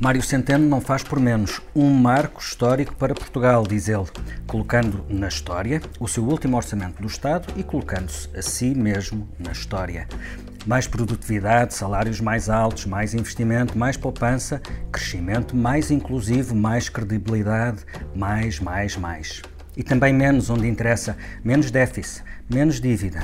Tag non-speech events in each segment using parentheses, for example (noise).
Mário Centeno não faz por menos um marco histórico para Portugal, diz ele, colocando na história o seu último orçamento do Estado e colocando-se a si mesmo na história. Mais produtividade, salários mais altos, mais investimento, mais poupança, crescimento mais inclusivo, mais credibilidade, mais, mais, mais. E também menos onde interessa, menos déficit, menos dívida,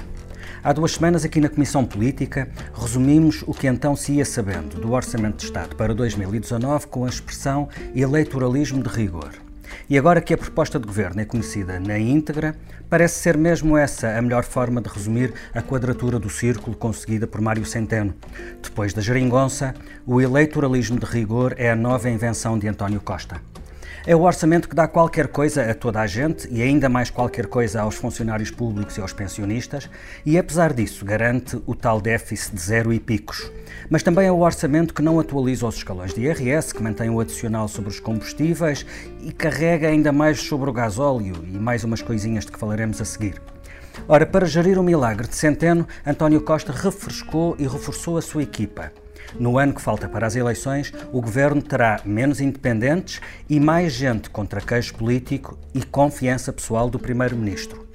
Há duas semanas, aqui na Comissão Política, resumimos o que então se ia sabendo do Orçamento de Estado para 2019 com a expressão eleitoralismo de rigor. E agora que a proposta de governo é conhecida na íntegra, parece ser mesmo essa a melhor forma de resumir a quadratura do círculo conseguida por Mário Centeno. Depois da geringonça, o eleitoralismo de rigor é a nova invenção de António Costa. É o orçamento que dá qualquer coisa a toda a gente e ainda mais qualquer coisa aos funcionários públicos e aos pensionistas, e apesar disso garante o tal déficit de zero e picos. Mas também é o orçamento que não atualiza os escalões de IRS, que mantém o adicional sobre os combustíveis e carrega ainda mais sobre o gasóleo e mais umas coisinhas de que falaremos a seguir. Ora, para gerir o milagre de Centeno, António Costa refrescou e reforçou a sua equipa. No ano que falta para as eleições, o governo terá menos independentes e mais gente contra queixo político e confiança pessoal do primeiro-ministro.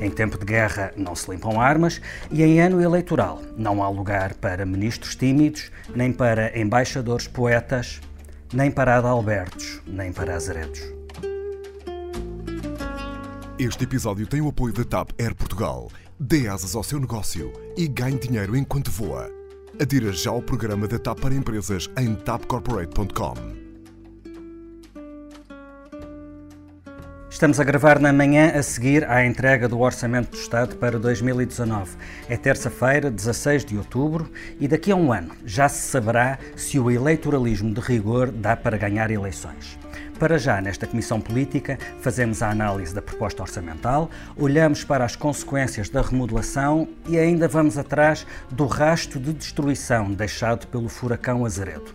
Em tempo de guerra não se limpam armas e em ano eleitoral não há lugar para ministros tímidos, nem para embaixadores poetas, nem para adalbertos, nem para azaredos. Este episódio tem o apoio da TAP Air Portugal. Dê asas ao seu negócio e ganhe dinheiro enquanto voa. Adira já ao programa da TAP para empresas em tapcorporate.com. Estamos a gravar na manhã a seguir à entrega do Orçamento do Estado para 2019. É terça-feira, 16 de outubro, e daqui a um ano já se saberá se o eleitoralismo de rigor dá para ganhar eleições. Para já, nesta Comissão Política, fazemos a análise da proposta orçamental, olhamos para as consequências da remodelação e ainda vamos atrás do rasto de destruição deixado pelo furacão Azeredo.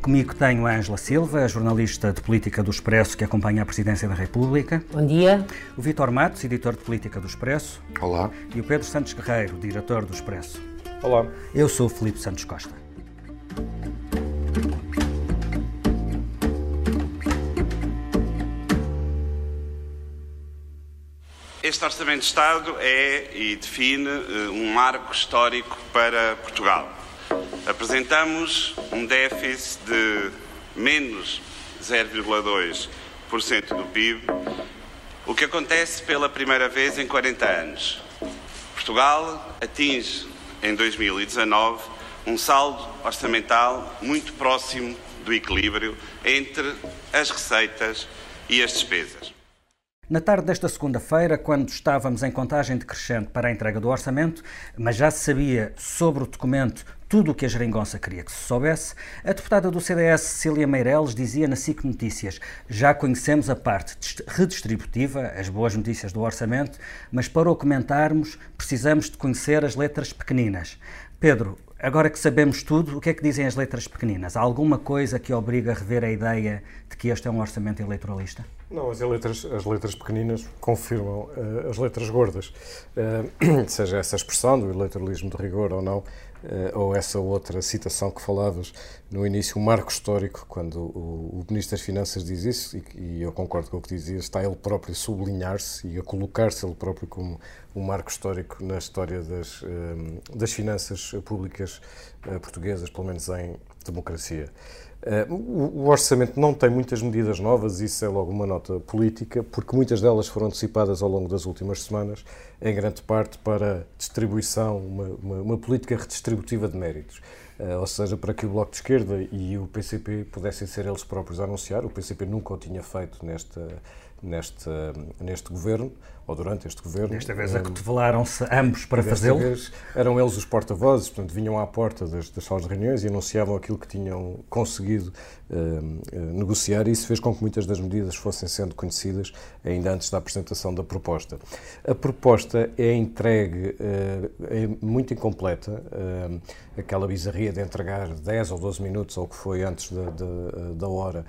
Comigo tenho a Ângela Silva, a jornalista de política do Expresso que acompanha a Presidência da República. Bom dia. O Vitor Matos, editor de política do Expresso. Olá. E o Pedro Santos Guerreiro, diretor do Expresso. Olá. Eu sou o Filipe Santos Costa. Este Orçamento de Estado é e define eh, um marco histórico para Portugal. Apresentamos um déficit de menos 0,2% do PIB, o que acontece pela primeira vez em 40 anos. Portugal atinge em 2019 um saldo orçamental muito próximo do equilíbrio entre as receitas e as despesas. Na tarde desta segunda-feira, quando estávamos em contagem decrescente para a entrega do orçamento, mas já se sabia sobre o documento tudo o que a geringonça queria que se soubesse, a deputada do CDS, Cecília Meireles, dizia na SIC Notícias: Já conhecemos a parte redistributiva, as boas notícias do orçamento, mas para o comentarmos precisamos de conhecer as letras pequeninas. Pedro, agora que sabemos tudo, o que é que dizem as letras pequeninas? Há alguma coisa que obriga a rever a ideia de que este é um orçamento eleitoralista? Não, as letras, as letras pequeninas confirmam uh, as letras gordas. Uh, (clears throat) seja essa expressão do eleitoralismo de rigor ou não, uh, ou essa outra citação que falavas no início, um marco histórico, quando o, o Ministro das Finanças diz isso, e, e, eu concordo com o que dizia, está ele próprio a sublinhar-se e a colocar-se ele próprio como um marco histórico na história das, das finanças públicas portuguesas, pelo menos em democracia. Uh, o, orçamento não tem muitas medidas novas, isso é logo uma nota política, porque muitas delas foram antecipadas ao longo das últimas semanas, em grande parte para distribuição, uma, uma, uma política redistributiva de méritos. Uh, ou seja, para que o Bloco de Esquerda e o PCP pudessem ser eles próprios a anunciar. O PCP nunca o tinha feito nesta, neste, neste governo, ou durante este governo. Desta vez acotovelaram-se ambos para fazê-lo? Eram eles os porta-vozes, portanto, vinham à porta das, das salas de reuniões e anunciavam aquilo que tinham conseguido uh, negociar, e isso fez com que muitas das medidas fossem sendo conhecidas ainda antes da apresentação da proposta. A proposta é entregue, uh, é muito incompleta, uh, aquela bizarria de entregar 10 ou 12 minutos, ou o que foi antes da, da, da hora,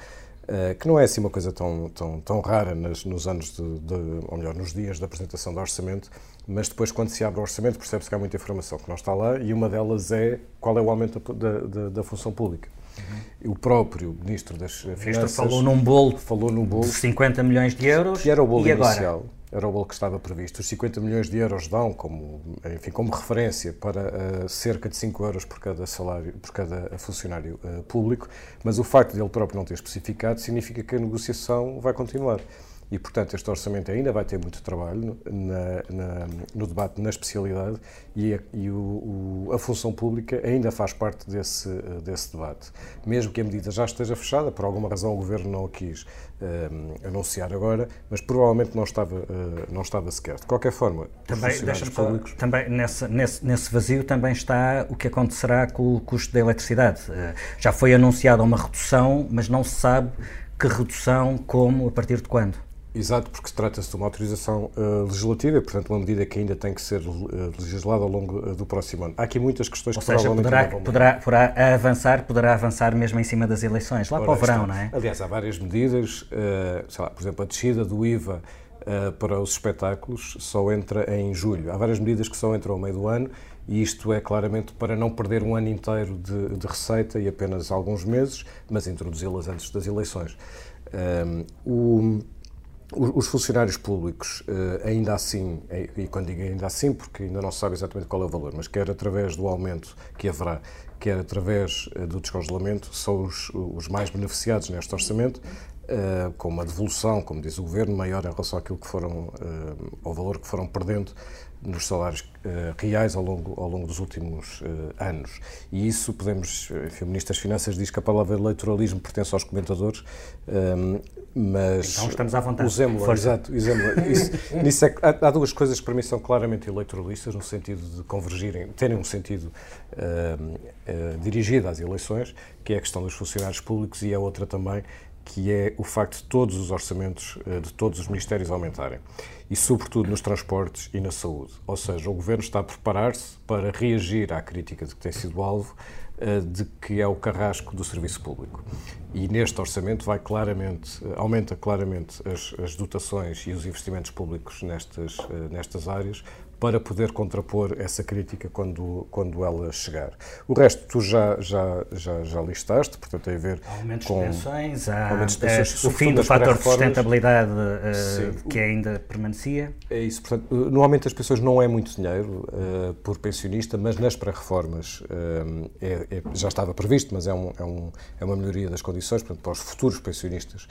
eh, que não é assim uma coisa tão, tão, tão rara nos, nos anos, de, de, ou melhor, nos dias da apresentação do orçamento, mas depois, quando se abre o orçamento, percebe-se que há muita informação que não está lá e uma delas é qual é o aumento da, da, da função pública. Uhum. O próprio Ministro das Finanças falou num bolo, falou num bolo de 50 milhões de euros. Que era o bolo e inicial. Agora? Era o bolo que estava previsto. Os 50 milhões de euros dão como, enfim, como referência para uh, cerca de 5 euros por cada salário, por cada funcionário uh, público, mas o facto de ele próprio não ter especificado significa que a negociação vai continuar e, portanto, este orçamento ainda vai ter muito trabalho na, na, no debate na especialidade e, a, e o, o, a função pública ainda faz parte desse, desse debate. Mesmo que a medida já esteja fechada, por alguma razão o Governo não a quis um, anunciar agora, mas provavelmente não estava, uh, não estava sequer. De qualquer forma, também, funcionários públicos... também nesse, nesse, nesse vazio também está o que acontecerá com o custo da eletricidade. Uh, já foi anunciada uma redução, mas não se sabe que redução, como, a partir de quando? Exato, porque trata-se de uma autorização uh, legislativa, portanto, uma medida que ainda tem que ser uh, legislada ao longo uh, do próximo ano. Há aqui muitas questões Ou que seja, poderá, poderá, poderá, avançar, poderá avançar mesmo em cima das eleições, lá Ora, para o verão, está. não é? Aliás, há várias medidas, sei lá, por exemplo, a descida do IVA para os espetáculos só entra em julho. Há várias medidas que só entram ao meio do ano e isto é claramente para não perder um ano inteiro de, de receita e apenas alguns meses, mas introduzi-las antes das eleições. Um, o os funcionários públicos, eh, ainda assim, eh, e quando digo ainda assim, porque ainda não se sabe exatamente qual é o valor, mas quer através do aumento que haverá, quer através eh, do descongelamento, são os, os mais beneficiados neste orçamento, com uma devolução, como diz o Governo, maior em relação àquilo que foram, ao valor que foram perdendo nos salários reais ao longo, ao longo dos últimos anos. E isso podemos, enfim, o Ministro das Finanças diz que a palavra eleitoralismo pertence aos comentadores, mas então estamos à vontade. usemos exato, usemos isso, (laughs) nisso é, há, há, duas coisas que para mim são claramente eleitoralistas, no sentido de convergirem, terem um sentido uh, dirigido às eleições, que é a questão dos funcionários públicos e a outra também, que é o facto de todos os orçamentos de todos os ministérios aumentarem e, sobretudo, nos transportes e na saúde. Ou seja, o Governo está a preparar-se para reagir à crítica de que tem sido alvo de que é o carrasco do serviço público. E neste orçamento vai claramente, eh, aumenta claramente as, as dotações e os investimentos públicos nestas, eh, nestas áreas, para poder contrapor essa crítica quando, quando ela chegar. O resto tu já, já, já, já listaste, portanto tem a ver aumentos com... De pensões, há, aumentos de pensões, é, o fim do fator de sustentabilidade uh, que ainda permanecia. É isso, portanto, normalmente as pessoas não é muito dinheiro uh, por pensionista, mas nas pré-reformas uh, é, é, já estava previsto, mas é, um, é, um, é uma melhoria das condições, portanto, para os futuros pensionistas.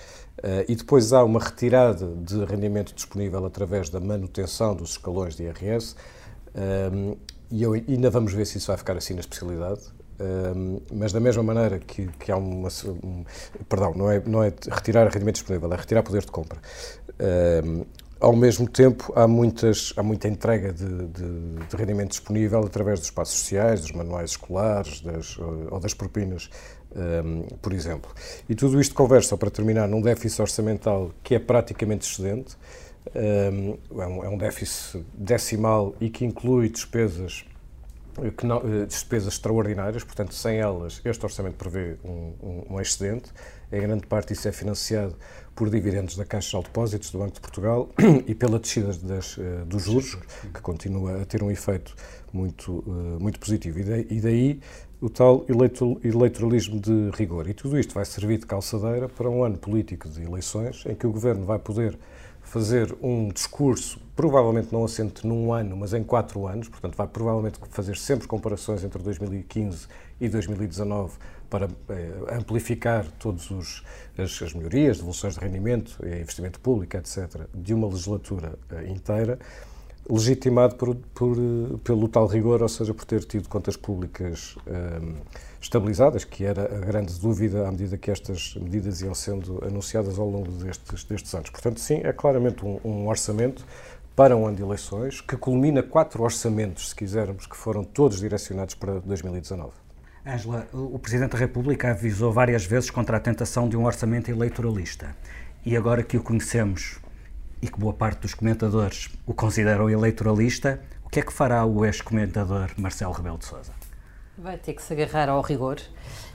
e depois há uma retirada de rendimento disponível através da manutenção dos escalões de IRS, um, e eu, ainda vamos ver se isso vai ficar assim na especialidade. Um, mas da mesma maneira que, que há uma. Um, perdão, não é, não é retirar rendimento disponível, é retirar poder de compra. Um, ao mesmo tempo, há, muitas, há muita entrega de, de, de, rendimento disponível através dos espaços sociais, dos manuais escolares das, ou das propinas, por exemplo. E tudo isto conversa, para terminar, num déficit orçamental que é praticamente excedente. É, é um déficit decimal e que inclui despesas que não, eh, despesas extraordinárias, portanto, sem elas, este orçamento prevê um, um, um, excedente. Em grande parte, isso é financiado por dividendos da Caixa de Depósitos do Banco de Portugal (coughs) e pela descida das, eh, dos juros, que continua a ter um efeito muito, eh, muito positivo. E daí o tal eleitoralismo de rigor. E tudo isto vai servir de calçadeira para um ano político de eleições, em que o Governo vai poder fazer um discurso, provavelmente não assente num ano, mas em quatro anos, portanto, vai provavelmente fazer sempre comparações entre 2015 e 2019 para eh, amplificar todas as, as melhorias, devoluções de rendimento, eh, investimento público, etc., de uma legislatura eh, inteira legitimado por, por, pelo tal rigor, ou seja, por ter tido contas públicas um, estabilizadas, que era a grande dúvida à medida que estas medidas iam sendo anunciadas ao longo destes, destes anos. Portanto, sim, é claramente um, um orçamento para um ano de eleições, que culmina quatro orçamentos, se quisermos, que foram todos direcionados para 2019. Ângela, o Presidente da República avisou várias vezes contra a tentação de um orçamento eleitoralista. E agora que o conhecemos e que boa parte dos comentadores o consideram eleitoralista, o que é que fará o ex-comentador Marcelo Rebelo de Sousa? Vai ter que se agarrar ao rigor.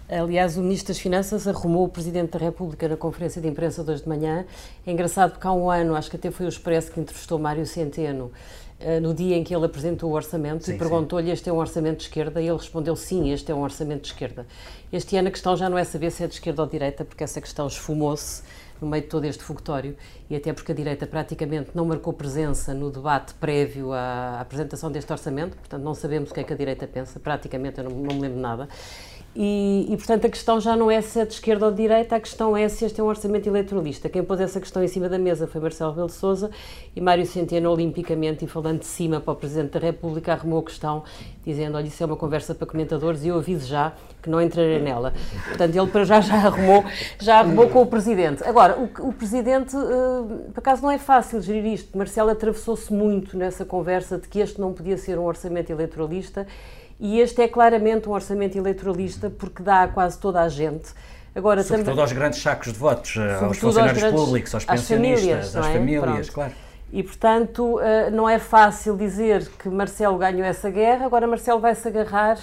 Aliás, o Ministro das Finanças arrumou o Presidente da República na conferência de imprensa de hoje de manhã. É engraçado porque há um ano, acho que até foi o Expresso que entrevistou Mário Centeno, eh, no dia em que ele apresentou o orçamento sim, e perguntou-lhe este é um orçamento de esquerda e ele respondeu sim, este é um orçamento de esquerda. Este ano a questão já não é saber se é de esquerda ou de direita, porque essa questão esfumou-se no meio de todo este fogotório e até porque a direita praticamente não marcou presença no debate prévio à apresentação deste orçamento, portanto não sabemos o que é que a direita pensa, praticamente eu não, não me lembro nada. E, e, portanto, a questão já não é se é de esquerda ou de direita, a questão é se este é um orçamento eleitoralista. Quem pôs essa questão em cima da mesa foi Marcelo Rebelo de e Mário Centeno, olimpicamente, e falando de cima para o Presidente da República, arrumou a questão, dizendo, olha, isso é uma conversa para comentadores e eu aviso já que não entrarei nela. Portanto, ele para já já arrumou, já arrumou com o Presidente. Agora, o, o Presidente, uh, por acaso não é fácil gerir isto. Marcelo atravessou-se muito nessa conversa de que este não podia ser um orçamento eleitoralista e este é claramente um orçamento eleitoralista porque dá a quase toda a gente. Agora, Sobretudo também, aos grandes sacos de votos, eh, aos funcionários aos grandes, públicos, aos pensionistas, às famílias, é? famílias claro. E, portanto, eh, não é fácil dizer que Marcelo ganhou essa guerra, agora Marcelo vai-se agarrar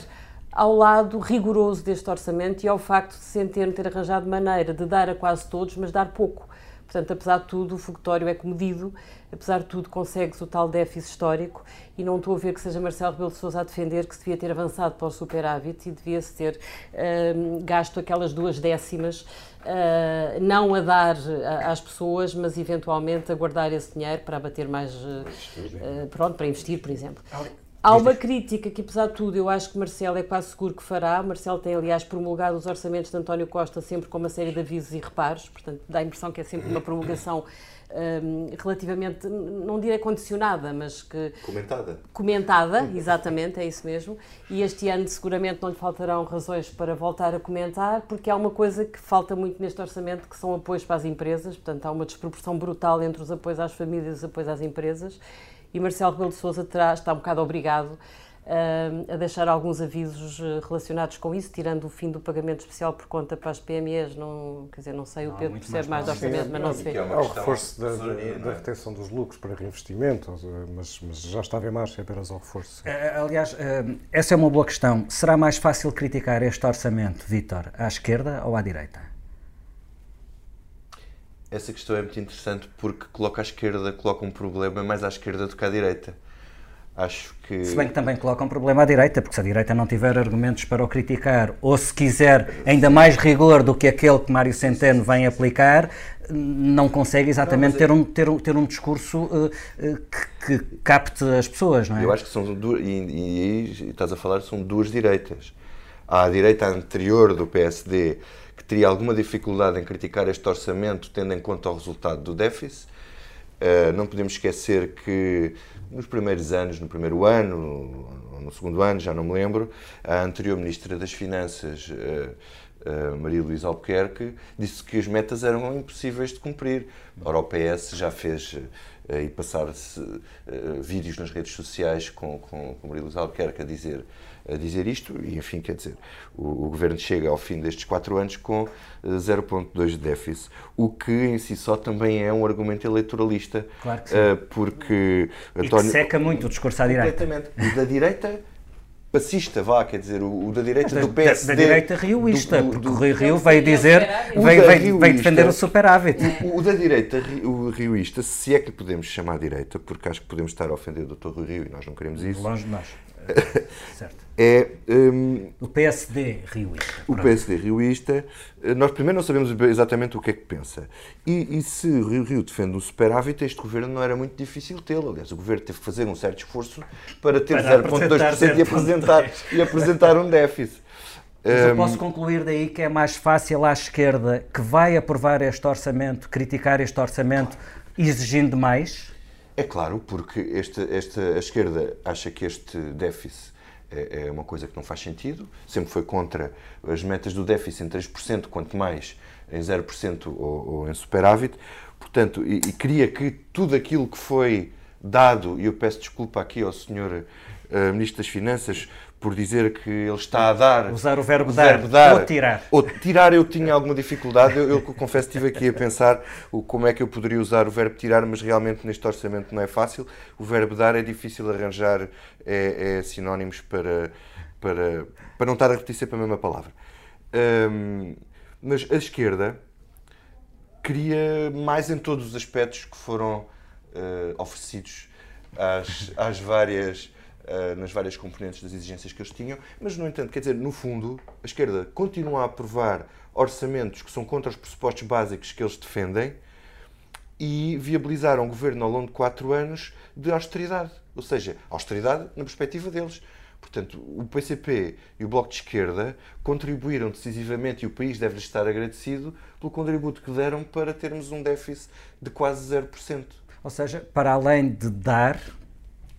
ao lado rigoroso deste orçamento e ao facto de Centeno ter arranjado maneira de dar a quase todos, mas dar pouco. Portanto, apesar de tudo, o fogotório é comedido, apesar de tudo, consegue-se o tal déficit histórico e não estou a ver que seja Marcelo Rebelo de Sousa a defender que se devia ter avançado para o superávit e devia-se ter uh, gasto aquelas duas décimas, uh, não a dar às pessoas, mas eventualmente a guardar esse dinheiro para abater mais, uh, pronto, para investir, por exemplo. Há uma crítica que, apesar de tudo, eu acho que Marcelo é quase seguro que fará. Marcelo tem, aliás, promulgado os orçamentos de António Costa sempre com uma série de avisos e reparos, portanto, dá a impressão que é sempre uma promulgação um, relativamente, não direi condicionada, mas que. Comentada. Comentada, exatamente, é isso mesmo. E este ano, seguramente, não lhe faltarão razões para voltar a comentar, porque há uma coisa que falta muito neste orçamento, que são apoios para as empresas, portanto, há uma desproporção brutal entre os apoios às famílias e os apoios às empresas e Marcelo Rebelo de Sousa terá, está um bocado obrigado uh, a deixar alguns avisos eh, relacionados com isso, tirando o fim do pagamento especial por conta para as PMEs, não, quer dizer, não sei, o Pedro percebe mais do orçamento, mas não se vê. É o reforço da, da, retenção dos lucros para reinvestimento, mas, mas já estava em marcha apenas ao reforço. Aliás, essa é uma boa questão. Será mais fácil criticar este orçamento, Vítor, à esquerda ou à direita? Essa questão é muito interessante porque coloca à esquerda, coloca um problema mais à esquerda do que à direita. Acho que. Se bem que também coloca um problema à direita, porque se a direita não tiver argumentos para o criticar, ou se quiser ainda mais rigor do que aquele que Mário Centeno vem aplicar, não consegue exatamente não, ter, um, ter, um, ter um discurso uh, que, que, capte as pessoas, não é? Eu acho que são duas, e, e, estás a falar, são duas direitas. Há a direita anterior do PSD teria alguma dificuldade em criticar este orçamento, tendo em conta o resultado do déficit. Uh, não podemos esquecer que nos primeiros anos, no primeiro ano, ou no segundo ano, já não me lembro, a anterior Ministra das Finanças, uh, uh, Maria Luísa Albuquerque, disse que as metas eram impossíveis de cumprir. Ora, o PS já fez e passar-se vídeos nas redes sociais com, com, com Maria Luísa Albuquerque a dizer a dizer isto, e enfim, quer dizer, o, o Governo chega ao fim destes quatro anos com 0,2 eh, de déficit, o que em si só também é um argumento eleitoralista. Claro que sim. Uh, porque António, e que seca muito o discurso à direita. Completamente. O da direita passista, vá, quer dizer, o, o da direita da, do PSD. Da, da direita rioísta, do, porque o Rui Rio veio dizer, veio, veio, veio, defender o superávit. O, o, da direita, o rioísta, se é que lhe podemos chamar a direita, porque acho que podemos estar a ofender o Dr. Rui Rio e nós não queremos isso. Longe de nós. (laughs) certo é. Um, o PSD rioísta. O PSD rioísta. Eh, nós primeiro não sabemos exatamente o que é que pensa. E, e se o Rio Rio defende um superávit, este governo não era muito difícil tê-lo. Aliás, o governo teve que fazer um certo esforço para ter 0,2% e apresentar, e apresentar um déficit. Mas eu posso concluir daí que é mais fácil à esquerda, que vai aprovar este orçamento, criticar este orçamento, exigindo mais? É claro, porque esta, esta, a esquerda acha que este déficit é, é uma coisa que não faz sentido. Sempre foi contra as metas do déficit em 3%, quanto mais em 0% ou, ou em superávit. Portanto, e, e queria que tudo aquilo que foi dado, e eu peço desculpa aqui ao senhor uh, Ministro das Finanças por dizer que ele está a dar. Usar o verbo, o dar, verbo dar, ou tirar. Ou tirar eu tinha alguma dificuldade. Eu, eu confesso que estive aqui a pensar o, como é que eu poderia usar o verbo tirar, mas realmente neste orçamento não é fácil. O verbo dar é difícil arranjar é, é sinónimos para, para, para não estar a repetir sempre a mesma palavra. Um, mas a esquerda queria mais em todos os aspectos que foram uh, oferecidos às, às várias, uh, nas várias componentes das exigências que eles tinham, mas, no entanto, quer dizer, no fundo, a esquerda continua a aprovar orçamentos que são contra os pressupostos básicos que eles defendem e viabilizaram o governo ao longo de quatro anos de austeridade. Ou seja, austeridade na perspectiva deles. Portanto, o PCP e o Bloco de Esquerda contribuíram decisivamente, e o país deve-lhes estar agradecido, pelo contributo que deram para termos um déficit de quase 0%. Ou seja, para além de dar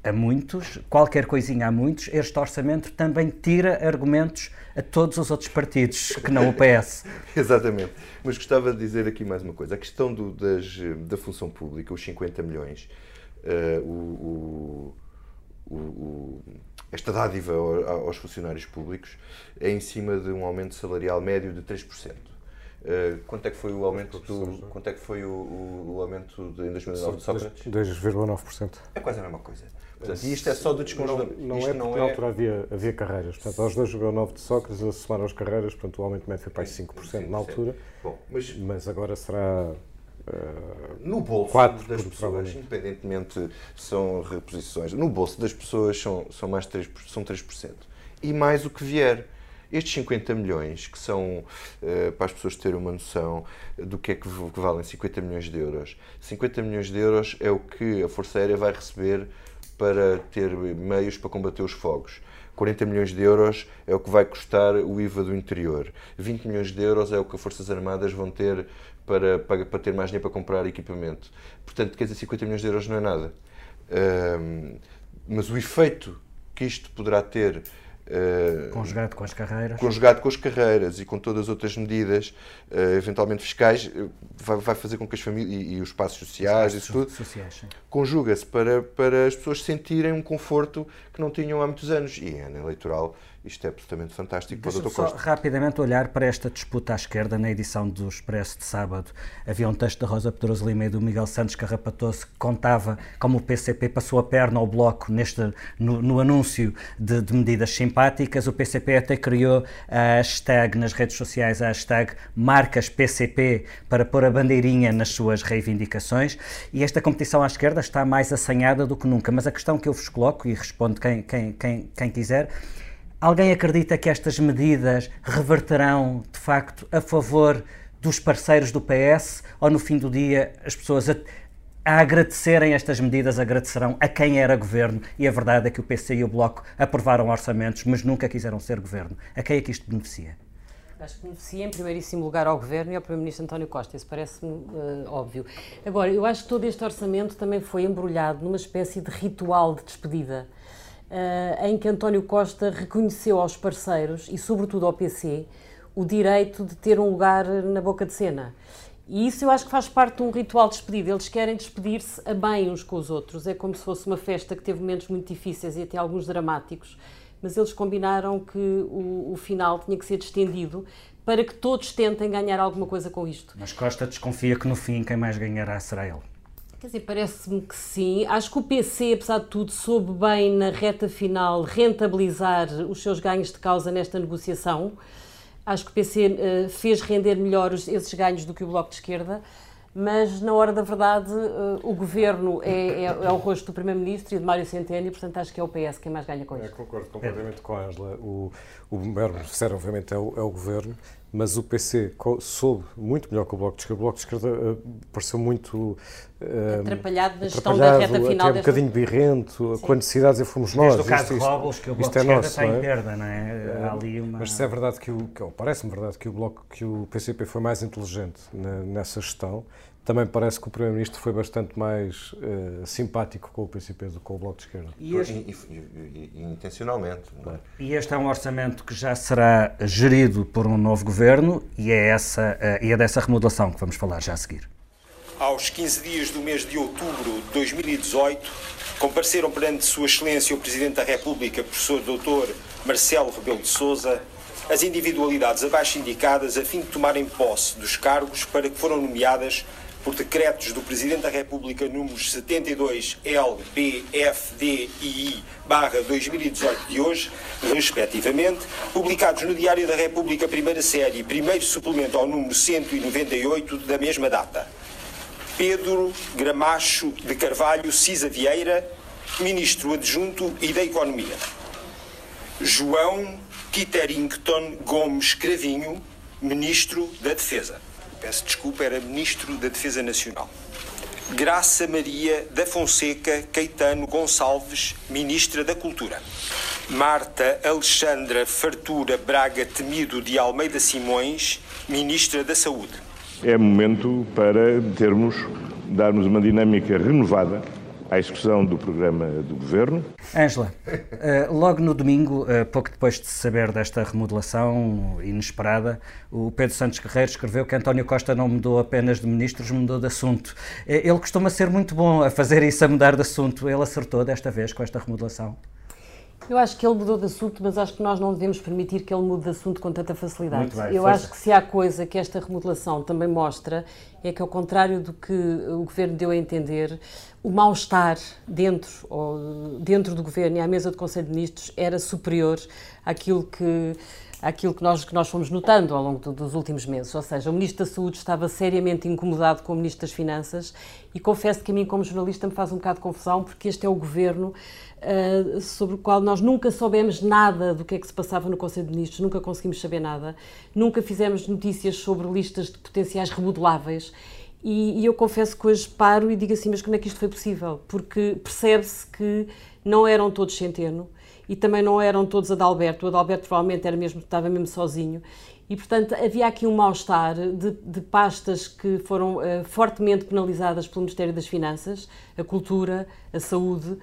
a muitos, qualquer coisinha a muitos, este orçamento também tira argumentos a todos os outros partidos, que não o PS. (laughs) Exatamente. Mas gostava de dizer aqui mais uma coisa. A questão do, das, da função pública, os 50 milhões, uh, o, o, o, esta dádiva aos funcionários públicos é em cima de um aumento salarial médio de 3%. Uh, quanto é que foi o aumento do, quanto é que foi o, o, o aumento de, em 2009 de Sócrates? 2,9%. É quase a mesma coisa. Portanto, e isto é só do descongelamento. Não, não é não é... na altura havia, havia carreiras. Portanto, aos 2,9 de Sócrates, a somar as carreiras, portanto, o aumento médio foi para 5% na altura. Bom, mas, mas agora será no bolso 4, das pessoas, independentemente são reposições, no bolso das pessoas são, são mais 3%, são 3%. E mais o que vier. Estes 50 milhões, que são, uh, para as pessoas terem uma noção do que é que, que valem 50 milhões de euros, 50 milhões de euros é o que a Força Aérea vai receber para ter meios para combater os fogos. 40 milhões de euros é o que vai custar o IVA do interior. 20 milhões de euros é o que as Forças Armadas vão ter para, para, para ter mais dinheiro para comprar equipamento. Portanto, quer dizer, 50 milhões de euros não é nada. Um, mas o efeito que isto poderá ter Uh, conjugado com as carreiras. Conjugado com as carreiras e com todas as outras medidas, uh, eventualmente fiscais, uh, vai, vai, fazer com que as famílias e, e os espaços sociais, e tudo, conjuga-se para, para as pessoas sentirem um conforto que não tinham há muitos anos. E em ano eleitoral isto é absolutamente fantástico para o Dr. Costa. rapidamente olhar para esta disputa à esquerda na edição do Expresso de sábado. Havia um texto da Rosa Pedroso Lima e do Miguel Santos Carrapatoso que contava como o PCP passou a perna ao Bloco neste, no, no anúncio de, de, medidas simpáticas. O PCP até criou a hashtag nas redes sociais, a hashtag marcas PCP para pôr a bandeirinha nas suas reivindicações. E esta competição à esquerda está mais assanhada do que nunca. Mas a questão que eu vos coloco, e responde quem, quem, quem, quem quiser, Alguém acredita que estas medidas reverterão, de facto, a favor dos parceiros do PS? Ou no fim do dia as pessoas a, a agradecerem estas medidas agradecerão a quem era governo? E a verdade é que o PC e o Bloco aprovaram orçamentos, mas nunca quiseram ser governo. A quem é que isto beneficia? Acho que beneficia em primeiríssimo lugar ao Governo e ao Primeiro-Ministro António Costa, isso parece-me uh, óbvio. Agora, eu acho que todo este orçamento também foi embrulhado numa espécie de ritual de despedida em que António Costa reconheceu aos parceiros e, sobretudo, ao PC o direito de ter um lugar na boca de cena. E isso eu acho que faz parte de um ritual de despedida. Eles querem despedir-se a bem uns com os outros. É como se fosse uma festa que teve momentos muito difíceis e até alguns dramáticos. Mas eles combinaram que o, o final tinha que ser distendido para que todos tentem ganhar alguma coisa com isto. Mas Costa desconfia que no fim quem mais ganhará será ele. Quer dizer, parece-me que sim. Acho que o PC, apesar de tudo, soube bem na reta final rentabilizar os seus ganhos de causa nesta negociação. Acho que o PC uh, eh, fez render melhor os, esses ganhos do que o Bloco de Esquerda, mas na hora da verdade uh, o governo é, é, é, o rosto do Primeiro-Ministro e de Mário Centeno e, portanto, acho que é o PS quem mais ganha com é, isto. concordo completamente com a Angela. O, o maior beneficiário, obviamente, é o, é o governo mas o PC soube muito melhor que o Bloco de Esquerda. O Bloco de Esquerda uh, pareceu muito uh, atrapalhado na gestão da reta final. Até um bocadinho birrento, Sim. com a necessidade de fomos nós. Desde o caso de Robles, que o Bloco de é Esquerda nosso, está em é? perda, não é? Há ali uma... Mas se é verdade que, o, que parece-me verdade que o Bloco, que o PCP foi mais inteligente na, nessa gestão, também parece que o Primeiro-Ministro foi bastante mais uh, simpático com o PCP do que com o Bloco de Esquerda. E, este... e, e, e intencionalmente. É? E este é um orçamento que já será gerido por um novo governo e é, essa, uh, e é dessa remodelação que vamos falar já a seguir. Aos 15 dias do mês de outubro de 2018, compareceram perante Sua Excelência o Presidente da República, professor Dr. Marcelo Rebelo de Sousa, as individualidades abaixo indicadas a fim de tomarem posse dos cargos para que foram nomeadas por decretos do Presidente da República números 72 LBFDII barra 2018 de hoje, respectivamente, publicados no Diário da República primeira série, primeiro suplemento ao número 198 da mesma data. Pedro Gramacho de Carvalho Cisa Vieira, Ministro Adjunto e da Economia. João Kitterington Gomes Cravinho, Ministro da Defesa. Peço desculpa, era Ministro da Defesa Nacional. Graça Maria da Fonseca Caetano Gonçalves, Ministra da Cultura. Marta Alexandra Fartura Braga Temido de Almeida Simões, Ministra da Saúde. É momento para termos, darmos uma dinâmica renovada à execução do programa do Governo. Ângela, eh, logo no domingo, eh, pouco depois de saber desta remodelação inesperada, o Pedro Santos Guerreiro escreveu que António Costa não mudou apenas de ministros, mudou de assunto. Eh, ele costuma ser muito bom a fazer isso, a mudar de assunto. Ele acertou desta vez com esta remodelação? Eu acho que ele mudou de assunto, mas acho que nós não devemos permitir que ele mude de assunto com tanta facilidade. Bem, eu força. acho que se há coisa que esta remodelação também mostra é que, ao contrário do que o governo deu a entender, o mal-estar dentro, dentro do governo e à mesa do Conselho de Ministros era superior àquilo que àquilo que nós, que nós fomos notando ao longo do, dos últimos meses. Ou seja, o Ministro da Saúde estava seriamente incomodado com o Ministro das Finanças e confesso que a mim, como jornalista, me faz um bocado de confusão porque este é o governo uh, sobre o qual nós nunca soubemos nada do que é que se passava no Conselho de Ministros, nunca conseguimos saber nada, nunca fizemos notícias sobre listas de potenciais remodeláveis. E, e eu confesso que hoje paro e digo assim: mas como é que isto foi possível? Porque percebe-se que não eram todos centeno e também não eram todos Adalberto. O Adalberto provavelmente era mesmo, estava mesmo sozinho. E, portanto, havia aqui um mal-estar de, de, pastas que foram uh, fortemente penalizadas pelo Ministério das Finanças, a cultura, a saúde, uh,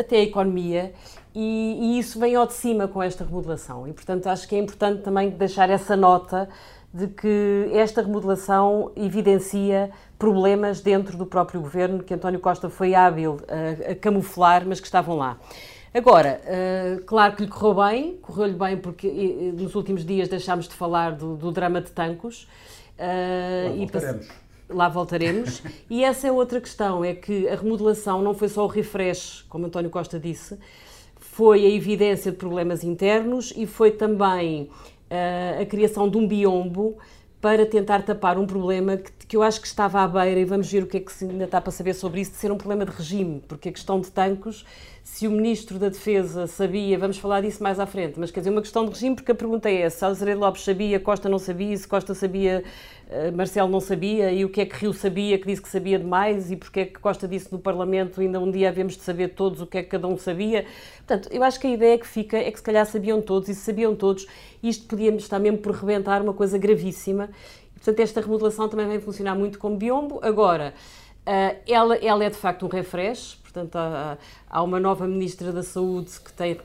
até a economia, e, e, isso vem ao de cima com esta remodelação. E, portanto, acho que é importante também deixar essa nota de que esta remodelação evidencia problemas dentro do próprio governo, que António Costa foi hábil a, a camuflar, mas que estavam lá. Agora, uh, claro que lhe correu bem, correu-lhe bem porque uh, nos últimos dias deixámos de falar do, do drama de Tancos. Uh, lá voltaremos. Lá voltaremos. (laughs) e essa é outra questão, é que a remodelação não foi só o refresh, como António Costa disse, foi a evidência de problemas internos e foi também uh, a criação de um biombo para tentar tapar um problema que, que, eu acho que estava à beira, e vamos ver o que é que ainda está para saber sobre isso, de ser um problema de regime, porque a questão de tancos, se o Ministro da Defesa sabia, vamos falar disso mais à frente, mas quer dizer, uma questão de regime, porque a pergunta é se Azeredo Lopes sabia, Costa não sabia, se Costa sabia, uh, Marcelo não sabia, e o que é que Rio sabia, que disse que sabia demais, e porque é que Costa disse no Parlamento, ainda um dia havemos de saber todos o que é que cada um sabia. Portanto, eu acho que a ideia que fica é que se calhar sabiam todos, e se sabiam todos, isto podia estar mesmo por rebentar uma coisa gravíssima. Portanto, esta remodelação também vai funcionar muito como biombo. Agora, uh, ela, ela é de facto um refresh, portanto, há, há uma nova Ministra da Saúde que tem.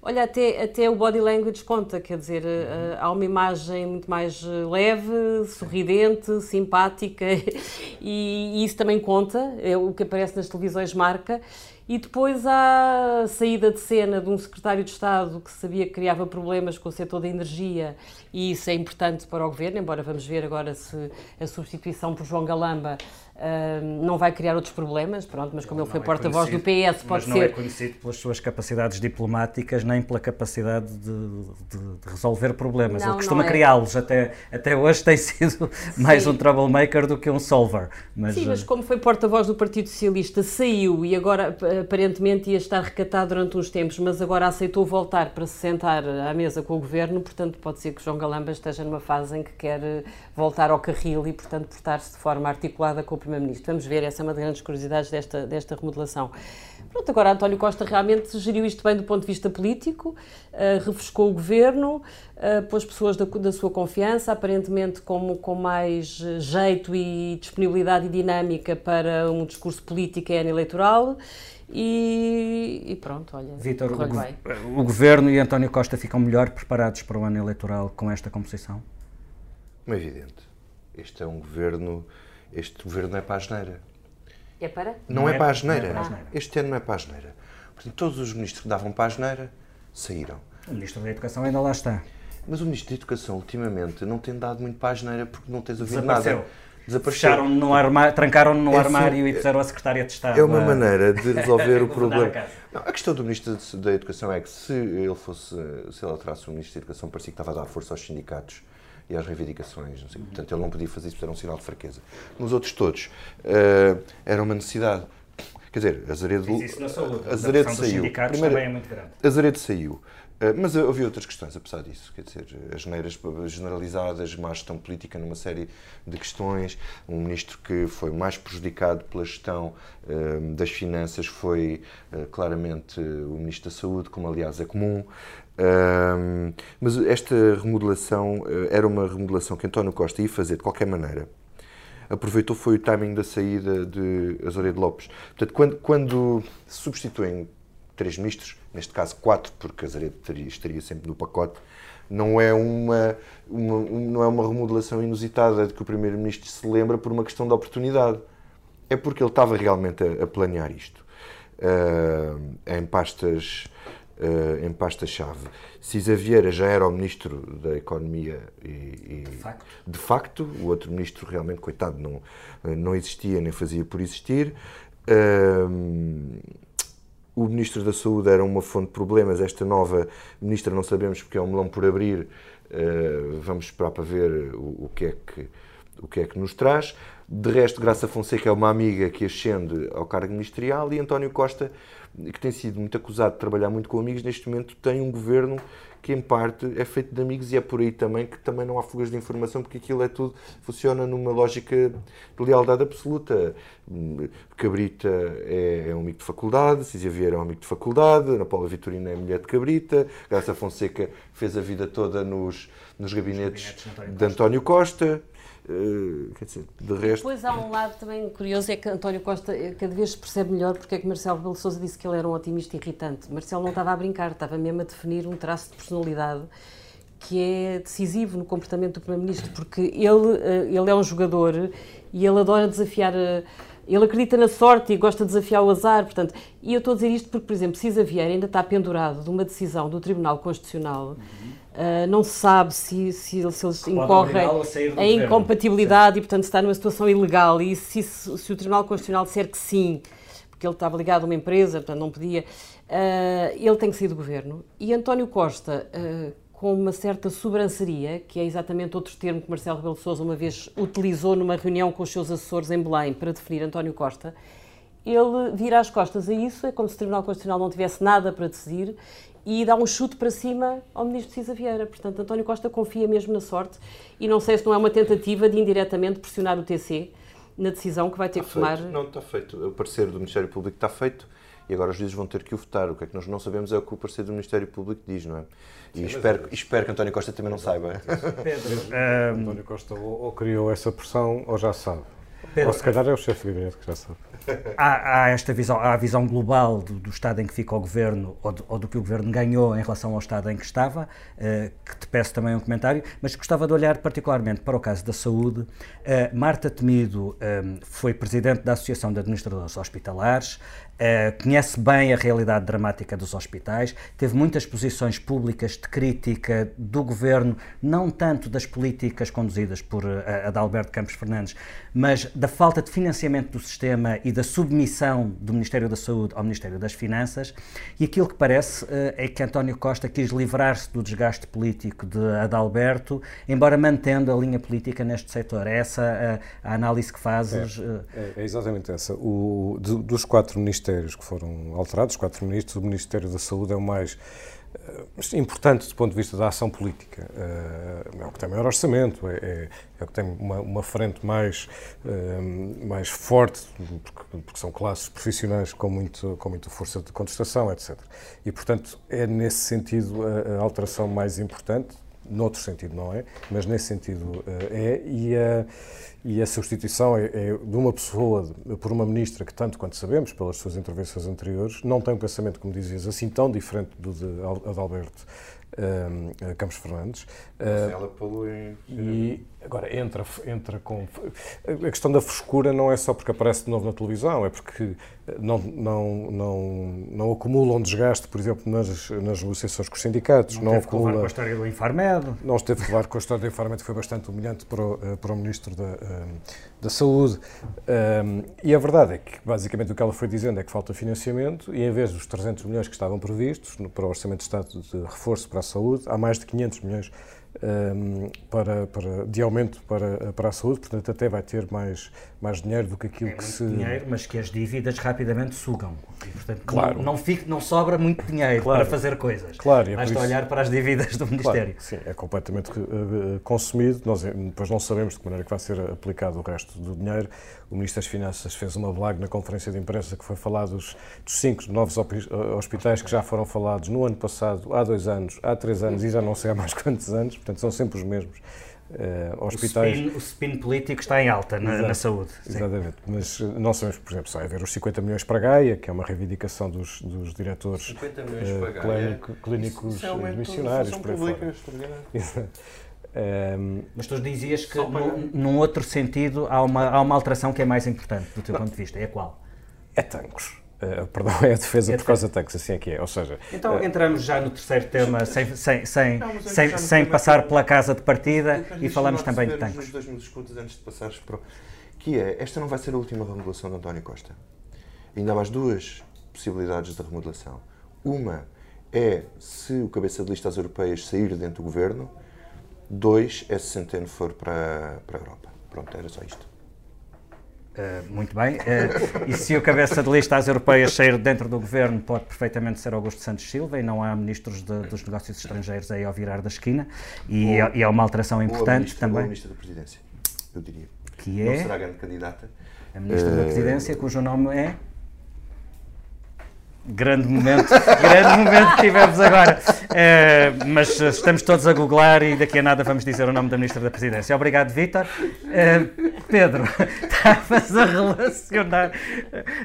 Olha, até, até o body language conta, quer dizer, uh, há uma imagem muito mais leve, sorridente, simpática, (laughs) e, e isso também conta, é o que aparece nas televisões marca. E depois há a saída de cena de um secretário de Estado que sabia que criava problemas com o setor da energia, e isso é importante para o governo, embora vamos ver agora se a substituição por João Galamba Uh, não vai criar outros problemas, pronto, mas como ele, ele foi é porta-voz do PS, pode mas ser. não é conhecido pelas suas capacidades diplomáticas nem pela capacidade de, de, de resolver problemas. Não, ele costuma é. criá-los. Até, até hoje tem (laughs) sido mais Sim. um troublemaker do que um solver. Mas, Sim, mas como foi porta-voz do Partido Socialista, saiu e agora aparentemente ia estar recatado durante uns tempos, mas agora aceitou voltar para se sentar à mesa com o governo, portanto pode ser que João Galamba esteja numa fase em que quer voltar ao carril e, portanto, portar-se de forma articulada com o Primeiro-Ministro. Vamos ver, essa é uma das grandes curiosidades desta, desta remodelação. Pronto, agora António Costa realmente geriu isto bem do ponto de vista político, uh, refrescou o governo, uh, pôs pessoas da, da, sua confiança, aparentemente com, com mais jeito e disponibilidade e dinâmica para um discurso político e ano eleitoral. E, e, pronto, olha. Vitor, o, o, governo e António Costa ficam melhor preparados para o ano eleitoral com esta composição? Como é evidente. Este é um governo. Este governo não é para a geneira. É para? Não, não é, é, para a geneira. É este ano não é para a geneira. Portanto, todos os ministros que davam para a geneira saíram. O ministro da Educação ainda lá está. Mas o ministro da Educação, ultimamente, não tem dado muito para a geneira porque não tens ouvido nada. Desapareceu. Fecharam no armário, trancaram-no no É armário assim, e puseram a secretária de Estado. É uma a- maneira de (laughs) resolver o problema. a. Não, a questão do Ministro da Educação é que se ele fosse, se ele alterasse o Ministro da Educação, parecia que estava a dar força aos sindicatos e às reivindicações. Portanto, ele não podia fazer isso, era um sinal de fraqueza. Nos outros todos, eh, era uma necessidade. Quer dizer, Azeredo. na saúde. Azeredo saiu. Primeiro, também é muito grande. Azeredo saiu. Eh, mas havia outras questões, apesar disso. Quer dizer, as neiras generalizadas, má gestão política numa série de questões. Um ministro que foi mais prejudicado pela gestão uh, das finanças foi uh, claramente o ministro da Saúde, como aliás é comum. Uh, mas esta remodelação era uma remodelação que António Costa ia fazer de qualquer maneira aproveitou foi o timing da saída de Azoredo Lopes. Portanto, quando, quando substituem três ministros, neste caso quatro, porque Azaredo estaria sempre no pacote, não é uma, uma, não é uma remodelação inusitada de que o Primeiro-Ministro se lembra por uma questão de oportunidade. É porque ele estava realmente a, a planear isto uh, em pastas uh, em pasta-chave. Cisa Vieira já era o Ministro da Economia e, e de, facto. de, facto. o outro Ministro realmente, coitado, não, não existia nem fazia por existir. Uh, o Ministro da Saúde era uma fonte de problemas, esta nova Ministra não sabemos porque é um melão por abrir, uh, vamos esperar para ver o, o, que é que, o que é que nos traz. De resto, Graça Fonseca é uma amiga que ascende ao cargo ministerial e António Costa, que tem sido muito acusado de trabalhar muito com amigos, neste momento tem um governo que em parte é feito de amigos e é por aí também que também não há fugas de informação porque aquilo é tudo funciona numa lógica de lealdade absoluta. Cabrita é, é um amigo de faculdade, Císia Vieira é um amigo de faculdade, Ana Paula Vitorina é mulher de Cabrita, Graça Fonseca fez a vida toda nos, nos gabinetes, gabinetes de António Costa. De António Costa. Uh, quer dizer, de resto... Depois há um lado também curioso, é que António Costa eh, cada vez percebe melhor porque é que Marcelo Rebelo Sousa disse que ele era um otimista irritante. Marcelo não estava a brincar, estava mesmo a definir um traço de personalidade que é decisivo no comportamento do Primeiro-Ministro, porque ele, eh, ele é um jogador e ele adora desafiar... Ele acredita na sorte e gosta de desafiar o azar, portanto, e eu estou a dizer isto porque, por exemplo, Cisa Vieira ainda está pendurado de uma decisão do Tribunal Constitucional uhum Uh, não se sabe se, se, se eles incorrem em incompatibilidade e, portanto, está numa situação ilegal. E se, se, o Tribunal Constitucional disser que sim, porque ele estava ligado a uma empresa, portanto, não podia, uh, ele tem que sair do governo. E António Costa, uh, com uma certa sobranceria, que é exatamente outro termo que Marcelo Rebelo de Sousa uma vez utilizou numa reunião com os seus assessores em Belém para definir António Costa, ele vira as costas a isso, é como se o Tribunal Constitucional não tivesse nada para decidir e dá um chute para cima ao ministro Cisa Vieira. Portanto, António Costa confia mesmo na sorte e não sei se não é uma tentativa de indiretamente pressionar o TC na decisão que vai ter está que tomar. Feito. Não, está feito. O parecer do Ministério Público está feito e agora os juízes vão ter que o votar. O que é que nós não sabemos é o que o parecer do Ministério Público diz, não é? E Sim, espero, é espero que António Costa também não saiba. Pedro, um... António Costa ou, ou criou essa pressão ou já sabe. Pedro, ou se calhar é o chefe de gabinete que já sabe. Há, há, esta visão, há a visão global do, do, estado em que fica o governo ou, do, ou do que o governo ganhou em relação ao estado em que estava, uh, que te peço também um comentário, mas gostava de olhar particularmente para o caso da saúde. Uh, Marta Temido um, eh, foi presidente da Associação de Administradores Hospitalares, Uh, conhece bem a realidade dramática dos hospitais, teve muitas posições públicas de crítica do governo, não tanto das políticas conduzidas por uh, Adalberto Campos Fernandes, mas da falta de financiamento do sistema e da submissão do Ministério da Saúde ao Ministério das Finanças. E aquilo que parece uh, é que António Costa quis livrar-se do desgaste político de Adalberto, embora mantendo a linha política neste setor. É essa a, a análise que fazes? É, é, é exatamente essa. O, de, dos quatro ministérios ministérios que foram alterados, quatro ministros, o Ministério da Saúde é o mais uh, importante do ponto de vista da ação política. Uh, é o que tem maior orçamento, é, é, é o que tem uma, uma frente mais, uh, mais forte, porque, porque, são classes profissionais com, muito, com muita força de contestação, etc. E, portanto, é nesse sentido a, a alteração mais importante, noutro sentido não é, mas nesse sentido é, e a e a substituição é, é, de uma pessoa por uma ministra que, tanto quanto sabemos, pelas suas intervenções anteriores, não tem um pensamento, como dizias, assim tão diferente do de Adalberto um, Campos Fernandes. Uh, ela polui. E agora entra, entra com. A questão da frescura não é só porque aparece de novo na televisão, é porque não, não, não, não acumula um desgaste, por exemplo, nas, nas negociações com os sindicatos. Não, não teve acumula, que levar com a história do Infarmed. Não esteve que levar com a história do Infarmed, que foi bastante humilhante para o, eh, para o Ministro da, eh, da Saúde. Um, e a verdade é que, basicamente, o que ela foi dizendo é que falta financiamento e, em vez dos 300 milhões que estavam previstos para o Orçamento de Estado de reforço para a saúde, há mais de 500 milhões um, para, para, de aumento para, para a saúde, portanto até vai ter mais, mais dinheiro do que aquilo é que se... dinheiro, mas que as dívidas rapidamente sugam. E, portanto, claro. não, fique, não sobra muito dinheiro claro. para fazer coisas. Claro, é Basta isso... olhar para as dívidas do Ministério. Claro, sim, é completamente uh, consumido. Nós depois não sabemos de que maneira que vai ser aplicado o resto do dinheiro. O Ministro das Finanças fez uma blague na conferência de imprensa que foi falado dos, dos cinco novos hospitais que já foram falados no ano passado, há dois anos, há três anos e já não sei há mais (laughs) quantos anos, portanto são sempre os mesmos. Uh, hospitais. O spin, o spin, político está em alta na, na saúde. Exatamente, sim. mas eh, não sabemos, por exemplo, só haver os 50 milhões para a Gaia, que é uma reivindicação dos, dos diretores 50 milhões uh, para Gaia. clínicos isso, isso é missionários. Por públicas, um, mas tu dizias que, num, num, outro sentido, há uma, há uma alteração que é mais importante, do teu não. ponto de vista. É qual? É tancos. Uh, perdão, é a defesa é por causa de tanques, assim é que é. Ou seja, então uh, entramos já no terceiro tema, sem, sem, sem, não, sem, sem passar pela casa de partida e falamos também de tanques. dois mil escutas antes de passares para. Que é, esta não vai ser a última remodelação de António Costa. Ainda há mais duas possibilidades de remodelação. Uma é se o cabeça de listas europeias sair dentro do governo, dois é se Centeno for para, para a Europa. Pronto, era só isto. Uh, muito bem. Uh, e se o cabeça de lista às europeias sair dentro do governo, pode perfeitamente ser Augusto Santos Silva e não há ministros de, dos negócios estrangeiros aí ao virar da esquina. E, ou, é, e é uma alteração importante ministro, também. Ou a ministra da Presidência, eu diria. Que é? Não será grande candidata. A ministra uh, da Presidência, cujo nome é? Grande momento, (laughs) grande momento que tivemos agora. Uh, mas estamos todos a googlar e daqui a nada vamos dizer o nome da Ministra da Presidência. Obrigado, Vítor. Uh, Pedro, (laughs) estavas a relacionar.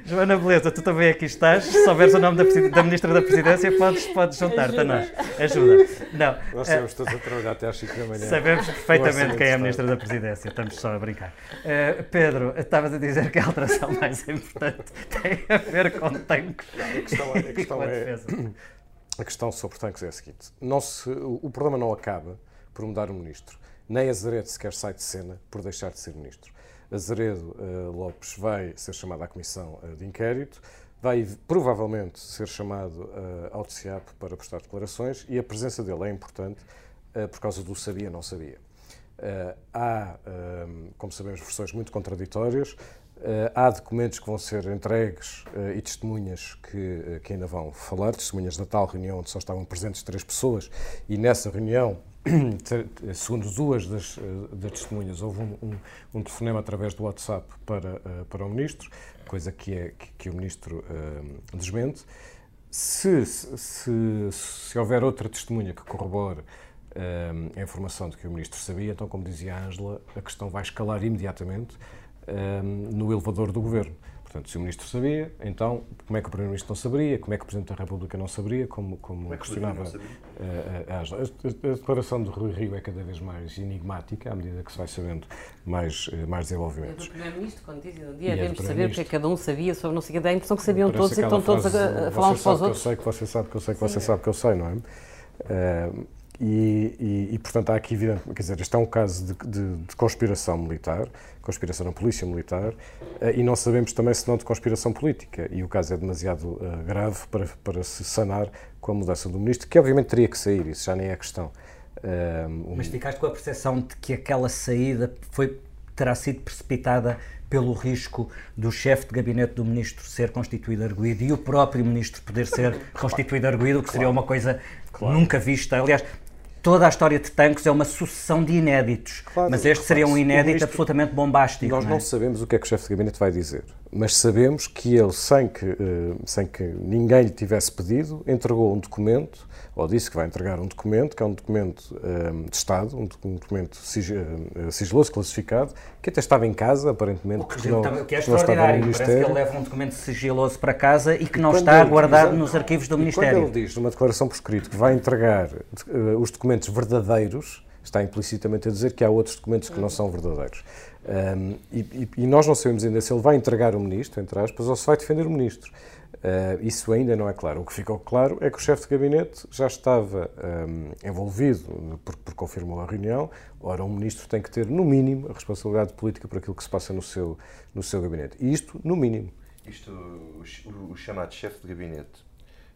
Joana Beleza, tu também aqui estás. Se souberes o nome da, da Ministra da Presidência, podes, podes juntar-te a nós. Ajuda. Não. Nós estamos uh, todos a trabalhar até às 5 da manhã. Sabemos perfeitamente quem é a Ministra da Presidência. Estamos só a brincar. Pedro, estavas a dizer que a alteração mais importante (laughs) tem a ver com tanques questão, é, a (laughs) questão é, (clears throat) a questão sobre tanques é a seguinte: não se, o problema não acaba por mudar o ministro. Nem Azeredo sequer sai de cena por deixar de ser ministro. Azeredo uh, Lopes vai ser chamado à comissão uh, de inquérito, vai provavelmente ser chamado uh, ao TCAP para prestar declarações e a presença dele é importante por causa do sabia, não sabia. há, como sabemos, versões muito contraditórias. Uh, há documentos que vão ser entregues uh, e testemunhas que, uh, que, ainda vão falar, testemunhas da tal reunião onde só estavam presentes três pessoas, e nessa reunião, (clears throat) segundo duas das, das testemunhas, houve um, um, um, telefonema através do WhatsApp para, para o Ministro, coisa que, é, que, que o Ministro desmente. Se, se, se, houver outra testemunha que corrobore a informação de que o Ministro sabia, então, como dizia a Ângela, a questão vai escalar imediatamente um, no elevador do governo. Portanto, se o Ministro sabia, então como é que o Primeiro-Ministro não saberia, como é que o Presidente da República não saberia, como, como, como é questionava a, a, a, a, declaração de Rui Rio é cada vez mais enigmática à medida que se vai sabendo mais, eh, mais desenvolvimentos. E do Primeiro-Ministro, quando dizem um dia devemos saber o que é que cada um sabia sobre não sei o que, dá a impressão que sabiam todos e estão todos a, a falar uns para os outros. Eu sei que você sabe que eu sei que você sabe que eu sei, não é? Uh, e, e, e, portanto, há aqui, evidente, quer dizer, este é um caso de, de, de conspiração militar, conspiração na polícia militar, eh, e não sabemos também se não de conspiração política. E o caso é demasiado uh, grave para, para se sanar com a mudança do ministro, que obviamente teria que sair, isso já nem é questão. Uh, um... Mas ficaste com a percepção de que aquela saída foi, terá sido precipitada pelo risco do chefe de gabinete do ministro ser constituído arguído e o próprio ministro poder ser (laughs) constituído arguído, o que seria uma coisa claro. nunca vista. Aliás, toda a história de tanques é uma sucessão de inéditos. Claro, mas este seria um inédito absolutamente bombástico. Nós não, é? não, sabemos o que é que o chefe de gabinete vai dizer, mas sabemos que ele, sem que, eh, sem que ninguém lhe tivesse pedido, entregou um documento, ou disse que vai entregar um documento, que é um documento um, eh, de Estado, um documento eh, sigiloso, classificado, que até estava em casa, aparentemente, porque não, que é não estava no Ministério. Parece que ele leva um documento sigiloso para casa e que não está guardado diz, nos arquivos do Ministério. quando ele diz, numa declaração por escrito, que vai entregar os documentos verdadeiros, está implicitamente a dizer que há outros documentos que não são verdadeiros. Um, e, e, nós não sabemos ainda se ele vai entregar o ministro, entre aspas, ou se vai defender o ministro. Uh, isso ainda não é claro. O que ficou claro é que o chefe de gabinete já estava um, envolvido, porque, porque confirmou a reunião. Ora, um ministro tem que ter, no mínimo, a responsabilidade política por aquilo que se passa no seu, no seu gabinete. E isto, no mínimo. Isto, o, o chamado chefe de gabinete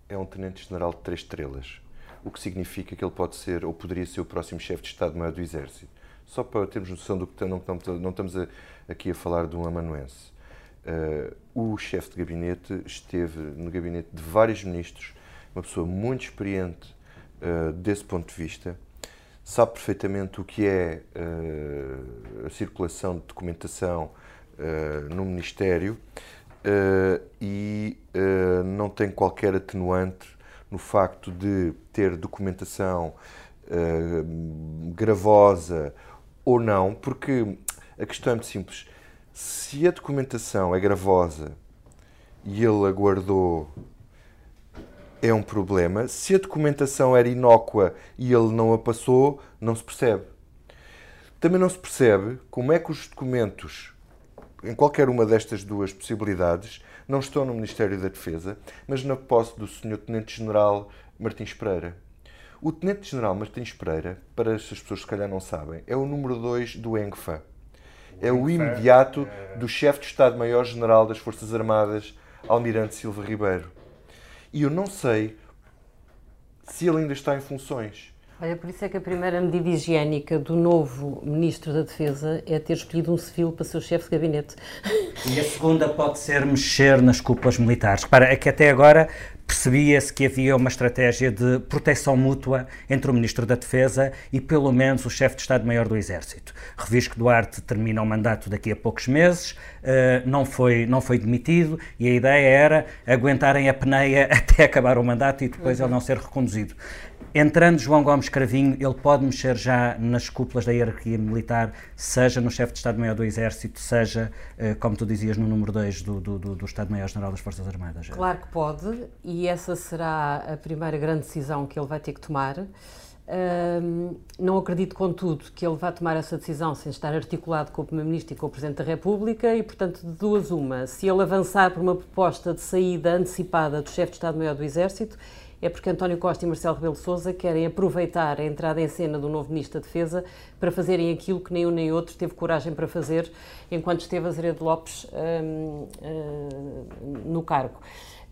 é um tenente-general de três estrelas. o que significa que ele pode ser ou poderia ser o próximo chefe de Estado-Maior do Exército. Só para termos noção do que não, não, não estamos a, aqui a falar de um amanuense. Uh, o chefe de gabinete esteve no gabinete de vários ministros, uma pessoa muito experiente uh, desse ponto de vista, sabe perfeitamente o que é uh, a circulação de documentação no Ministério e não tem qualquer atenuante no facto de ter documentação gravosa ou não, porque a questão é muito simples se a documentação é gravosa e ele aguardou, é um problema. Se a documentação era inócua e ele não a passou, não se percebe. Também não se percebe como é que os documentos, em qualquer uma destas duas possibilidades, não estão no Ministério da Defesa, mas na posse do Sr. Tenente-General Martins Pereira. O Tenente-General Martins Pereira, para as pessoas que se calhar não sabem, é o número 2 do ENGFA é o imediato do chefe de Estado-Maior-General das Forças Armadas, Almirante Silva Ribeiro. E eu não sei se ele ainda está em funções. Olha, por isso é que a primeira medida higiênica do novo Ministro da Defesa é ter escolhido um civil para ser o chefe de gabinete. E a segunda pode ser mexer nas cúpulas militares. Repara, é que até agora percebia-se que havia uma estratégia de proteção mútua entre o Ministro da Defesa e pelo menos o chefe de Estado-Maior do Exército. Revisco Duarte termina o mandato daqui a poucos meses, eh, não foi, não foi demitido e a ideia era aguentarem a peneia (laughs) até acabar o mandato e depois uhum. ele não ser reconduzido. Entrando João Gomes Cravinho, ele pode mexer já nas cúpulas da hierarquia militar, seja no chefe de Estado-Maior do Exército, seja, eh, como tu dizias, no número 2 do, do, do Estado-Maior-General das Forças Armadas. Claro que pode, e essa será a primeira grande decisão que ele vai ter que tomar. Não acredito, contudo, que ele vá tomar essa decisão sem estar articulado com o Primeiro-Ministro e com o Presidente da República e, portanto, de duas uma. Se ele avançar por uma proposta de saída antecipada do chefe de Estado-Maior do Exército, é porque António Costa e Marcelo Rebelo de Sousa querem aproveitar a entrada em cena do novo Ministro da Defesa para fazerem aquilo que nem um nem outro teve coragem para fazer enquanto esteve Azeredo Lopes hum, hum, no cargo.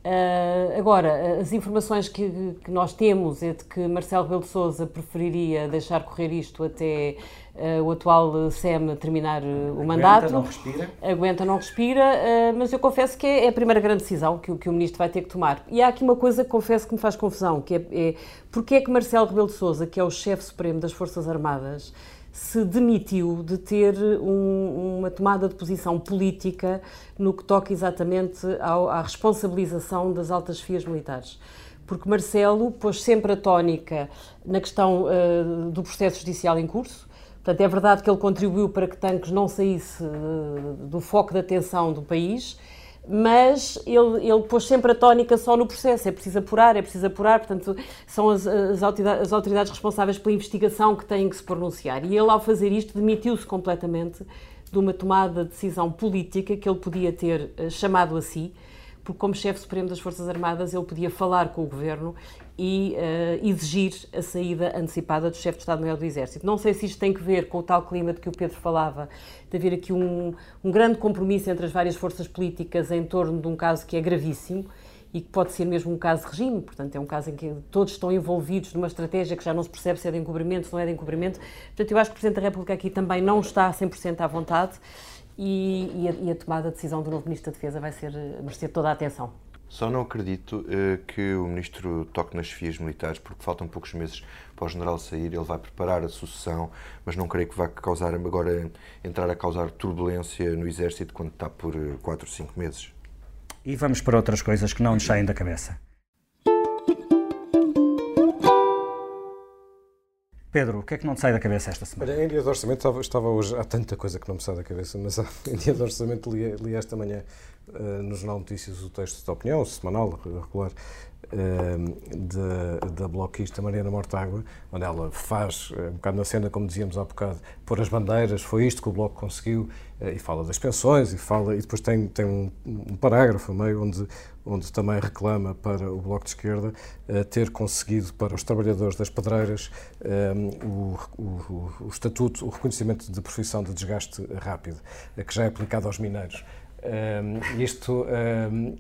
Uh, agora, as informações que, que, nós temos é de que Marcelo Rebelo de Sousa preferiria deixar correr isto até o atual SEM terminar uh, o Aguenta, mandato. não respira. Aguenta, não respira, mas eu confesso que é, é a primeira grande decisão que, que, o Ministro vai ter que tomar. E há aqui uma coisa que confesso que me faz confusão, que é, é porque é que Marcelo Rebelo de Sousa, que é o chefe supremo das Forças Armadas, se demitiu de ter um, uma tomada de posição política no que toca exatamente ao, à responsabilização das altas fias militares. Porque Marcelo pôs sempre a tónica na questão uh, do processo judicial em curso. Portanto, é verdade que ele contribuiu para que Tanques não saísse uh, do foco de atenção do país, mas ele, ele pôs sempre a tónica só no processo, é preciso apurar, é preciso apurar, portanto, são as, as, autoridades, as autoridades responsáveis pela investigação que têm que se pronunciar. E ele, ao fazer isto, demitiu-se completamente de uma tomada de decisão política que ele podia ter uh, chamado a si, porque, como chefe supremo das Forças Armadas, ele podia falar com o governo e uh, exigir a saída antecipada do chefe de Estado-Maior do Exército. Não sei se isto tem que ver com o tal clima de que o Pedro falava, de haver aqui um, um grande compromisso entre as várias forças políticas em torno de um caso que é gravíssimo e que pode ser mesmo um caso de regime, portanto, é um caso em que todos estão envolvidos numa estratégia que já não se percebe se é de encobrimento, se não é de encobrimento. Portanto, eu acho que o Presidente da República aqui também não está 100% à vontade e, e, a, e a tomada de decisão do novo Ministro da Defesa vai ser, merecer toda a atenção. Só não acredito uh, que o Ministro toque nas fias militares, porque faltam poucos meses para o General sair, ele vai preparar a sucessão, mas não creio que vá causar, agora entrar a causar turbulência no Exército quando está por 4 ou 5 meses. E vamos para outras coisas que não nos saem da cabeça. Pedro, o que é que não te sai da cabeça esta semana? Olha, em dia de orçamento estava, estava, hoje, há tanta coisa que não me sai da cabeça, mas (laughs) em dia de orçamento li, li esta manhã uh, no Jornal Notícias o texto de opinião, semanal, regular, uh, da bloquista Mariana Mortágua, onde ela faz, uh, um bocado na cena, como dizíamos há bocado, pôr as bandeiras, foi isto que o Bloco conseguiu, e fala das pensões, e, fala, e depois tem, tem um, um parágrafo meio onde onde também reclama para o Bloco de Esquerda uh, ter conseguido para os trabalhadores das pedreiras um, o, o, o, estatuto, o reconhecimento de profissão de desgaste rápido, que já é aplicado aos mineiros. Um, isto um, uh,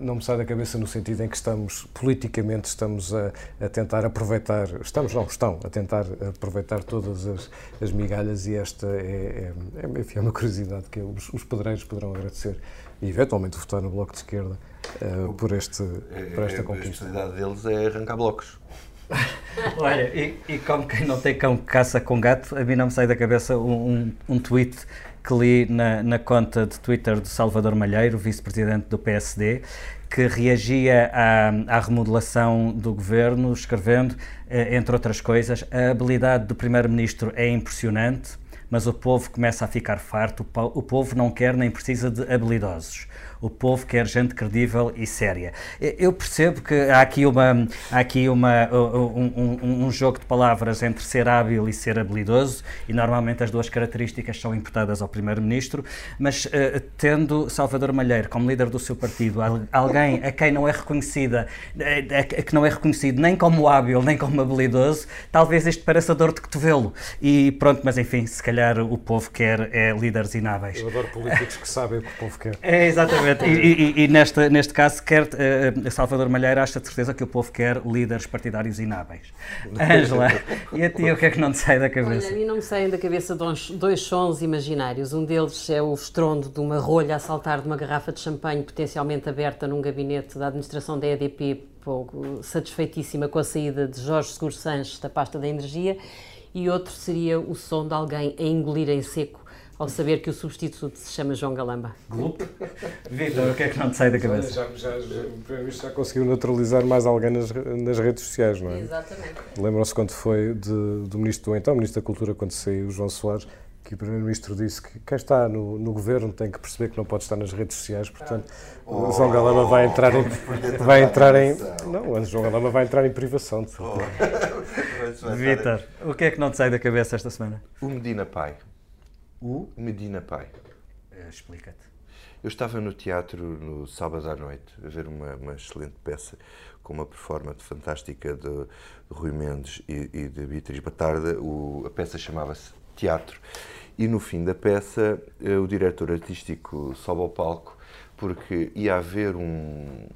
não me sai da cabeça no sentido em que estamos, politicamente, estamos a, a, tentar aproveitar, estamos, não, estão a tentar aproveitar todas as, as migalhas e esta é, é, é, enfim, é uma curiosidade que os, os pedreiros poderão agradecer e eventualmente votar no Bloco de Esquerda uh, por, este, por esta conquista. A especialidade deles é arrancar blocos. (laughs) Olha, e, e, como quem não tem cão caça com gato, a mim não me sai da cabeça um, um, um tweet que li na, na conta de Twitter do Salvador Malheiro, vice-presidente do PSD, que reagia à, à, remodelação do governo, escrevendo, eh, entre outras coisas, a habilidade do primeiro-ministro é impressionante, mas o povo começa a ficar farto, o povo não quer nem precisa de habilidosos o povo quer gente credível e séria. Eu percebo que há aqui, uma, há aqui uma, um, um, um jogo de palavras entre ser hábil e ser habilidoso, e normalmente as duas características são imputadas ao Primeiro-Ministro, mas uh, tendo Salvador Malheiro como líder do seu partido, alguém a quem não é reconhecida, a, que não é reconhecido nem como hábil, nem como habilidoso, talvez isto pareça dor de cotovelo. E pronto, mas enfim, se calhar o povo quer é líderes inábeis. Eu adoro políticos que sabem o que o povo quer. É, exatamente. Exatamente. E, e, e, neste, neste caso, quer, uh, Salvador Malheiro acha de certeza que o povo quer líderes partidários inábeis. (laughs) Ângela, e a ti o que é que não te sai da cabeça? Olha, a mim não me saem da cabeça dois, dois sons imaginários. Um deles é o estrondo de uma rolha a saltar de uma garrafa de champanhe potencialmente aberta num gabinete da administração da EDP, pouco satisfeitíssima com a saída de Jorge Seguro Sanches da pasta da energia. E outro seria o som de alguém a engolir em seco ao saber que o substituto se chama João Galamba. Glup. (laughs) Vitor, o que é que não te sai da cabeça? Já, já, já, já conseguiu neutralizar mais alguém nas, nas redes sociais, não é? Exatamente. Lembram-se quando foi de, do ministro, então, ministro da Cultura, quando saiu João Soares, que o Primeiro-Ministro disse que quem está no, no, governo tem que perceber que não pode estar nas redes sociais, portanto, oh, o João Galamba vai entrar em. Vai entrar em não, o João Galamba vai entrar em privação. Oh. (laughs) Vitor, o que é que não te sai da cabeça esta semana? O Medina Pai. O? Medina Pai. Uh, Explica-te. Eu estava no teatro no sábado à noite a ver uma, uma excelente peça com uma performance fantástica de Rui Mendes e, e de Beatriz Batarda. O, a peça chamava-se Teatro. E no fim da peça, eh, o diretor artístico sobe ao palco porque ia haver um,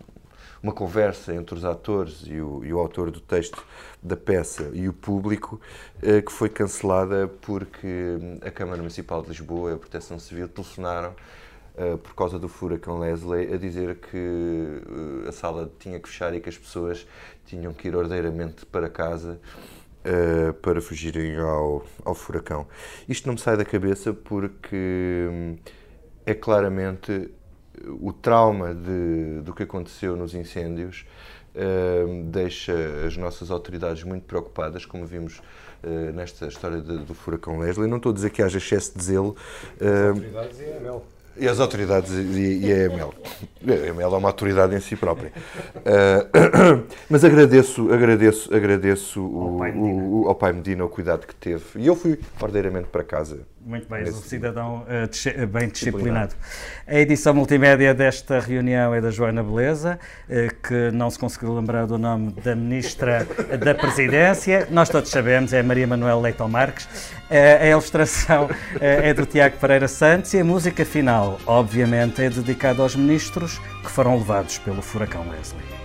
uma conversa entre os atores e o, e o, autor do texto da peça e o público eh, que foi cancelada porque hum, a Câmara Municipal de Lisboa e a Proteção Civil telefonaram eh, por causa do furacão Leslie a dizer que eh, a sala tinha que fechar e que as pessoas tinham que ir ordeiramente para casa para fugirem ao, ao furacão. Isto não me sai da cabeça porque hum, é claramente o trauma de, do que aconteceu nos incêndios uh, deixa as nossas autoridades muito preocupadas, como vimos uh, nesta história de, do furacão Leslie. Não estou a dizer que haja excesso de zelo. As autoridades e a. E as autoridades e, e a EML. A EML é uma autoridade em si própria. Uh, (clears throat) mas agradeço, agradeço, agradeço o, o, o, ao Pai Medina o cuidado que teve. E eu fui ordeiramente para casa muito bem, um cidadão uh, bem disciplinado. A edição multimédia desta reunião é da Joana Beleza, uh, que não se conseguiu lembrar do nome da Ministra da Presidência. Nós todos sabemos, é Maria Manuel Leitão Marques. Uh, a ilustração é do Tiago Pereira Santos e a música final, obviamente, é dedicada aos ministros que foram levados pelo furacão Leslie.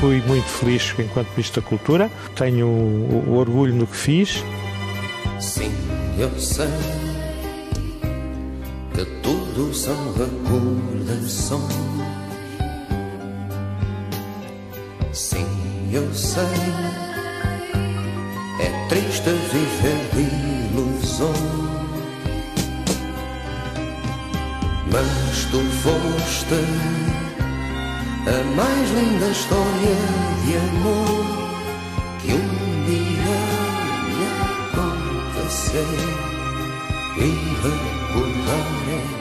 Fui muito feliz enquanto Ministro da Cultura. Tenho o, orgulho no que fiz. Sim, eu sei que tudo são recordações. Sim, eu sei. É triste viver de ilusões. Mas tu foste a mais linda história de amor que um dia me aconteceu e recordar é.